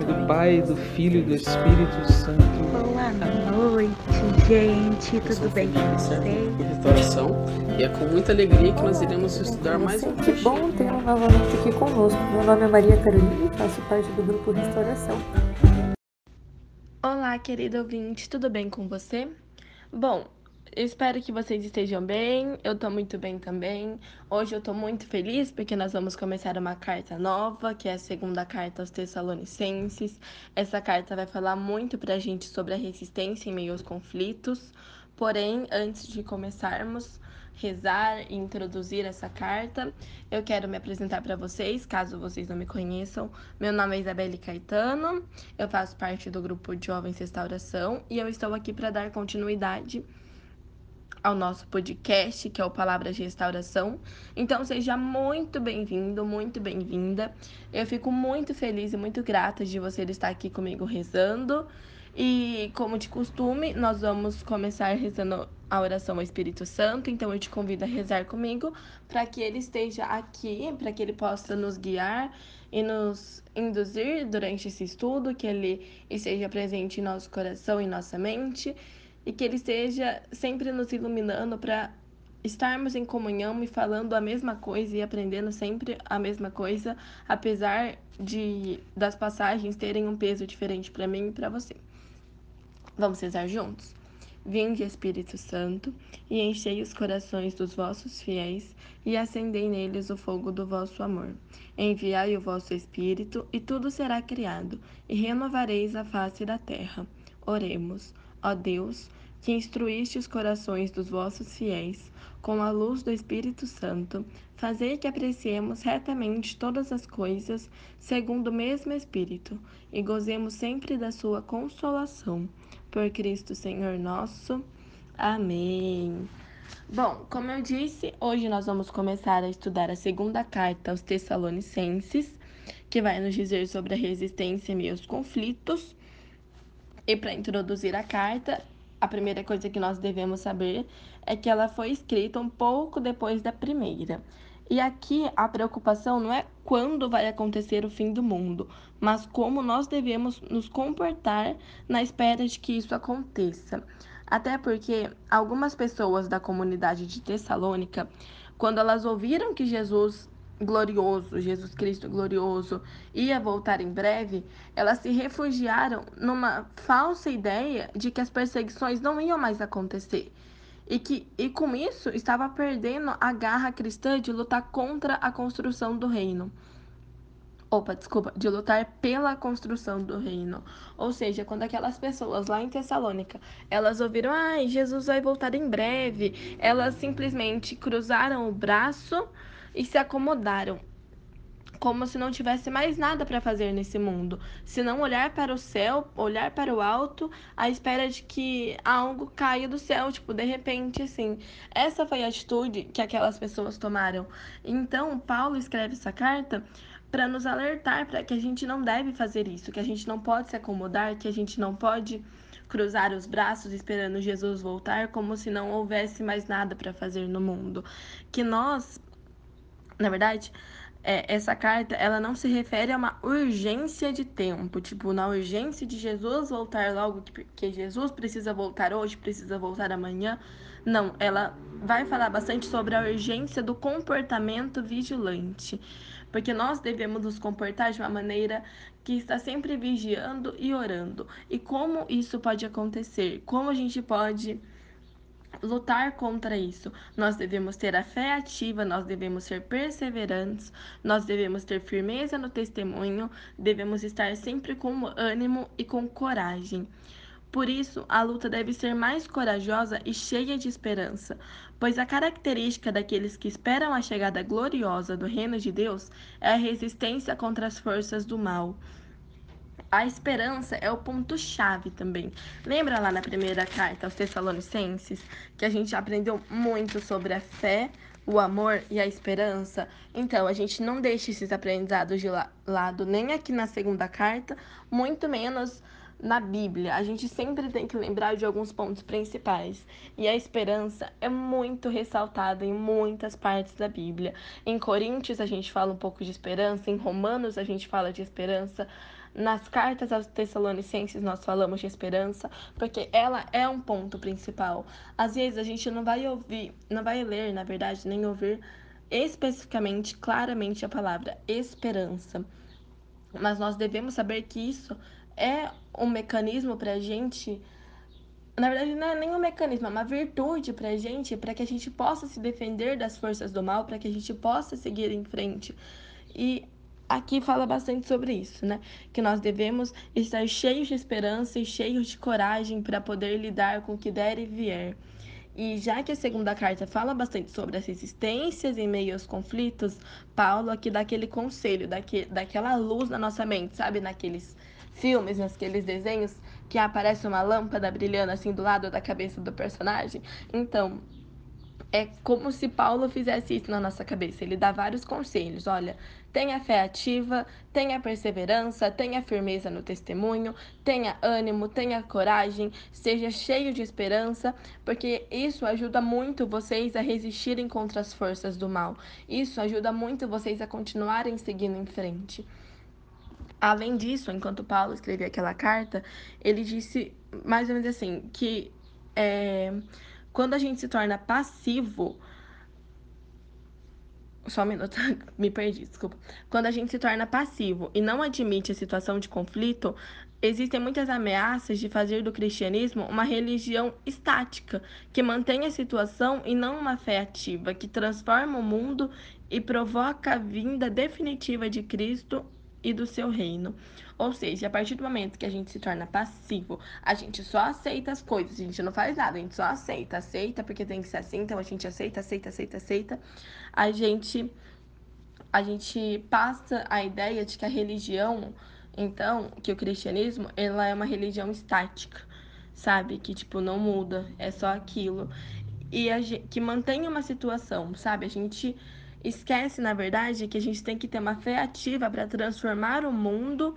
Nome do Pai, do Filho e do Espírito Santo. Boa noite, gente. Tudo bem com vocês? restauração e é com muita alegria que nós iremos estudar mais um Que bom tê-lo novamente aqui conosco. Meu nome é Maria Carolina e faço parte do grupo Restauração. Olá, querido ouvinte, tudo bem com você? Bom, espero que vocês estejam bem. Eu tô muito bem também. Hoje eu tô muito feliz porque nós vamos começar uma carta nova, que é a segunda carta aos Tessalonicenses. Essa carta vai falar muito pra gente sobre a resistência em meio aos conflitos. Porém, antes de começarmos rezar e introduzir essa carta, eu quero me apresentar para vocês, caso vocês não me conheçam. Meu nome é Isabelle Caetano, eu faço parte do grupo de Jovens Restauração e eu estou aqui para dar continuidade ao nosso podcast, que é o Palavras de Restauração. Então, seja muito bem-vindo, muito bem-vinda. Eu fico muito feliz e muito grata de você estar aqui comigo rezando. E, como de costume, nós vamos começar rezando a oração ao Espírito Santo. Então, eu te convido a rezar comigo para que ele esteja aqui, para que ele possa nos guiar e nos induzir durante esse estudo, que ele esteja presente em nosso coração e nossa mente e que ele esteja sempre nos iluminando para estarmos em comunhão e falando a mesma coisa e aprendendo sempre a mesma coisa, apesar de das passagens terem um peso diferente para mim e para você. Vamos rezar juntos? Vinde, Espírito Santo, e enchei os corações dos vossos fiéis, e acendei neles o fogo do vosso amor. Enviai o vosso Espírito, e tudo será criado, e renovareis a face da terra. Oremos. Ó Deus, que instruíste os corações dos vossos fiéis com a luz do Espírito Santo, fazei que apreciemos retamente todas as coisas segundo o mesmo Espírito e gozemos sempre da sua consolação. Por Cristo Senhor nosso. Amém. Bom, como eu disse, hoje nós vamos começar a estudar a segunda carta aos Tessalonicenses, que vai nos dizer sobre a resistência meio aos conflitos. E para introduzir a carta, a primeira coisa que nós devemos saber é que ela foi escrita um pouco depois da primeira. E aqui a preocupação não é quando vai acontecer o fim do mundo, mas como nós devemos nos comportar na espera de que isso aconteça. Até porque algumas pessoas da comunidade de Tessalônica, quando elas ouviram que Jesus glorioso, Jesus Cristo glorioso, ia voltar em breve, elas se refugiaram numa falsa ideia de que as perseguições não iam mais acontecer. E que e com isso estava perdendo a garra cristã de lutar contra a construção do reino. Opa, desculpa, de lutar pela construção do reino. Ou seja, quando aquelas pessoas lá em Tessalônica, elas ouviram, ai, Jesus vai voltar em breve, elas simplesmente cruzaram o braço e se acomodaram, como se não tivesse mais nada para fazer nesse mundo, se não olhar para o céu, olhar para o alto, à espera de que algo caia do céu, tipo, de repente, assim. Essa foi a atitude que aquelas pessoas tomaram. Então, Paulo escreve essa carta para nos alertar para que a gente não deve fazer isso, que a gente não pode se acomodar, que a gente não pode cruzar os braços esperando Jesus voltar como se não houvesse mais nada para fazer no mundo. Que nós na verdade, é, essa carta ela não se refere a uma urgência de tempo, tipo, na urgência de Jesus voltar logo, que, que Jesus precisa voltar hoje, precisa voltar amanhã. Não, ela vai falar bastante sobre a urgência do comportamento vigilante, porque nós devemos nos comportar de uma maneira que está sempre vigiando e orando. E como isso pode acontecer? Como a gente pode lutar contra isso. Nós devemos ter a fé ativa, nós devemos ser perseverantes, nós devemos ter firmeza no testemunho, devemos estar sempre com ânimo e com coragem. Por isso, a luta deve ser mais corajosa e cheia de esperança, pois a característica daqueles que esperam a chegada gloriosa do reino de Deus é a resistência contra as forças do mal. A esperança é o ponto-chave também. Lembra lá na primeira carta aos Tessalonicenses que a gente aprendeu muito sobre a fé, o amor e a esperança. Então, a gente não deixa esses aprendizados de lado, nem aqui na segunda carta, muito menos na Bíblia. A gente sempre tem que lembrar de alguns pontos principais. E a esperança é muito ressaltada em muitas partes da Bíblia. Em Coríntios, a gente fala um pouco de esperança, em Romanos, a gente fala de esperança. Nas cartas aos Tessalonicenses nós falamos de esperança, porque ela é um ponto principal. Às vezes a gente não vai ouvir, não vai ler, na verdade, nem ouvir especificamente, claramente a palavra esperança. Mas nós devemos saber que isso é um mecanismo para a gente. Na verdade, não é nem um mecanismo, é uma virtude para a gente, para que a gente possa se defender das forças do mal, para que a gente possa seguir em frente. E aqui fala bastante sobre isso, né? Que nós devemos estar cheios de esperança e cheios de coragem para poder lidar com o que der e vier. E já que a segunda carta fala bastante sobre as resistências em meio aos conflitos, Paulo aqui dá aquele conselho, daque, daquela luz na nossa mente, sabe? Naqueles filmes, naqueles desenhos que aparece uma lâmpada brilhando assim do lado da cabeça do personagem. Então, é como se Paulo fizesse isso na nossa cabeça. Ele dá vários conselhos. Olha, tenha fé ativa, tenha perseverança, tenha firmeza no testemunho, tenha ânimo, tenha coragem, seja cheio de esperança, porque isso ajuda muito vocês a resistirem contra as forças do mal. Isso ajuda muito vocês a continuarem seguindo em frente. Além disso, enquanto Paulo escrevia aquela carta, ele disse mais ou menos assim que é, quando a gente se torna passivo, só um minuto, me perdi, desculpa. Quando a gente se torna passivo e não admite a situação de conflito, existem muitas ameaças de fazer do cristianismo uma religião estática, que mantém a situação e não uma fé ativa, que transforma o mundo e provoca a vinda definitiva de Cristo e do seu reino. Ou seja, a partir do momento que a gente se torna passivo, a gente só aceita as coisas, a gente não faz nada, a gente só aceita, aceita porque tem que ser assim, então a gente aceita, aceita, aceita, aceita. A gente a gente passa a ideia de que a religião, então, que o cristianismo, ela é uma religião estática, sabe? Que tipo não muda, é só aquilo. E gente, que mantém uma situação, sabe? A gente esquece, na verdade, que a gente tem que ter uma fé ativa para transformar o mundo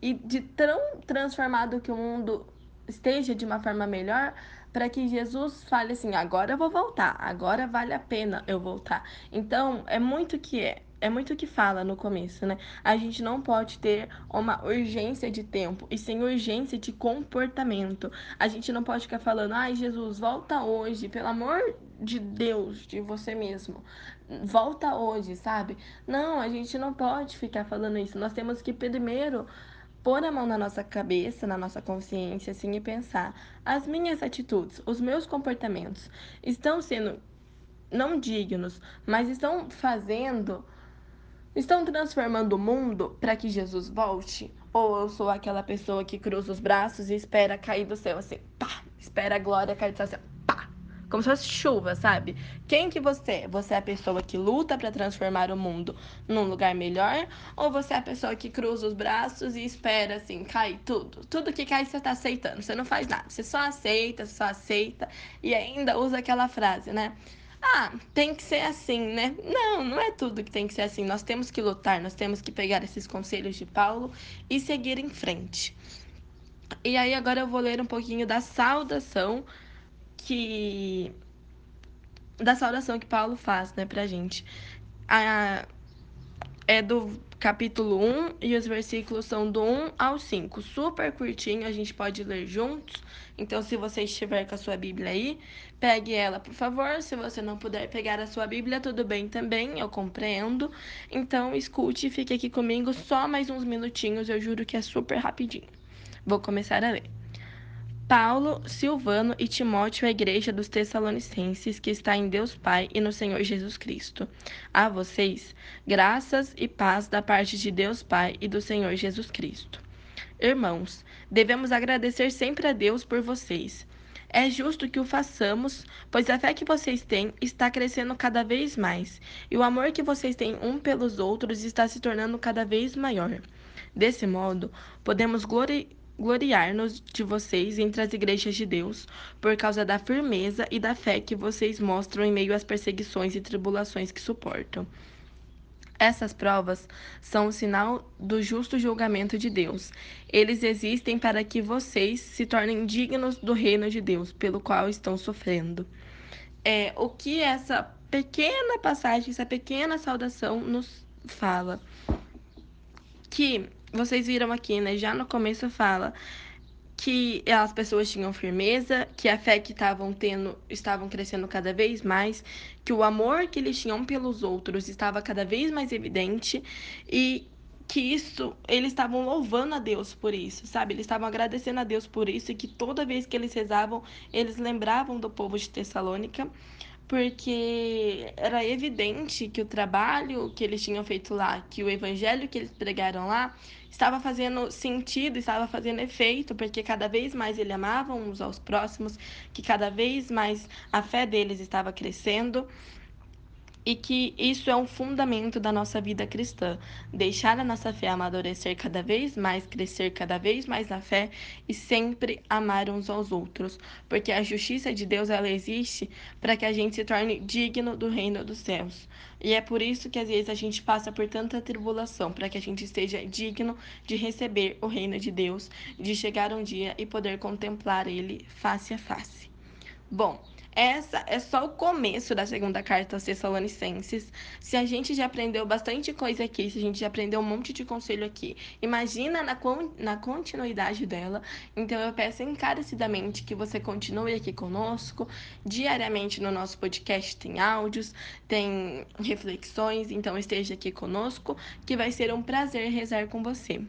e de tão transformado que o mundo esteja de uma forma melhor, para que Jesus fale assim: agora eu vou voltar, agora vale a pena eu voltar. Então, é muito que é é muito o que fala no começo, né? A gente não pode ter uma urgência de tempo e sem urgência de comportamento. A gente não pode ficar falando, ai, Jesus, volta hoje, pelo amor de Deus, de você mesmo. Volta hoje, sabe? Não, a gente não pode ficar falando isso. Nós temos que primeiro pôr a mão na nossa cabeça, na nossa consciência, assim, e pensar: as minhas atitudes, os meus comportamentos estão sendo não dignos, mas estão fazendo Estão transformando o mundo para que Jesus volte? Ou eu sou aquela pessoa que cruza os braços e espera cair do céu assim, pá, espera a glória cair do céu assim, pá, como se fosse chuva, sabe? Quem que você é? Você é a pessoa que luta para transformar o mundo num lugar melhor? Ou você é a pessoa que cruza os braços e espera assim, cair tudo? Tudo que cai você tá aceitando, você não faz nada, você só aceita, só aceita e ainda usa aquela frase, né? Ah, tem que ser assim, né? Não, não é tudo que tem que ser assim. Nós temos que lutar, nós temos que pegar esses conselhos de Paulo e seguir em frente. E aí agora eu vou ler um pouquinho da saudação que da saudação que Paulo faz, né, pra gente. A, é do capítulo 1 e os versículos são do 1 ao 5. Super curtinho, a gente pode ler juntos. Então, se você estiver com a sua Bíblia aí, pegue ela, por favor. Se você não puder pegar a sua Bíblia, tudo bem também, eu compreendo. Então, escute e fique aqui comigo só mais uns minutinhos, eu juro que é super rapidinho. Vou começar a ler. Paulo, Silvano e Timóteo, a igreja dos Tessalonicenses, que está em Deus Pai e no Senhor Jesus Cristo. A vocês, graças e paz da parte de Deus Pai e do Senhor Jesus Cristo. Irmãos, devemos agradecer sempre a Deus por vocês. É justo que o façamos, pois a fé que vocês têm está crescendo cada vez mais, e o amor que vocês têm um pelos outros está se tornando cada vez maior. Desse modo, podemos glorificar gloriar-nos de vocês entre as igrejas de Deus, por causa da firmeza e da fé que vocês mostram em meio às perseguições e tribulações que suportam. Essas provas são o sinal do justo julgamento de Deus. Eles existem para que vocês se tornem dignos do reino de Deus, pelo qual estão sofrendo. É, o que essa pequena passagem, essa pequena saudação nos fala? Que vocês viram aqui, né? Já no começo fala que as pessoas tinham firmeza, que a fé que estavam tendo estavam crescendo cada vez mais, que o amor que eles tinham pelos outros estava cada vez mais evidente e que isso eles estavam louvando a Deus por isso, sabe? Eles estavam agradecendo a Deus por isso e que toda vez que eles rezavam, eles lembravam do povo de Tessalônica porque era evidente que o trabalho que eles tinham feito lá, que o evangelho que eles pregaram lá, estava fazendo sentido, estava fazendo efeito, porque cada vez mais eles amavam uns aos próximos, que cada vez mais a fé deles estava crescendo e que isso é um fundamento da nossa vida cristã. Deixar a nossa fé amadurecer cada vez mais, crescer cada vez mais na fé e sempre amar uns aos outros, porque a justiça de Deus ela existe para que a gente se torne digno do reino dos céus. E é por isso que às vezes a gente passa por tanta tribulação, para que a gente esteja digno de receber o reino de Deus, de chegar um dia e poder contemplar ele face a face. Bom, essa é só o começo da segunda carta aos Tessalonicenses. Se a gente já aprendeu bastante coisa aqui, se a gente já aprendeu um monte de conselho aqui, imagina na, na continuidade dela. Então eu peço encarecidamente que você continue aqui conosco. Diariamente no nosso podcast tem áudios, tem reflexões, então esteja aqui conosco, que vai ser um prazer rezar com você.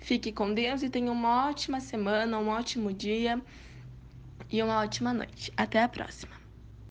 Fique com Deus e tenha uma ótima semana, um ótimo dia e uma ótima noite. Até a próxima!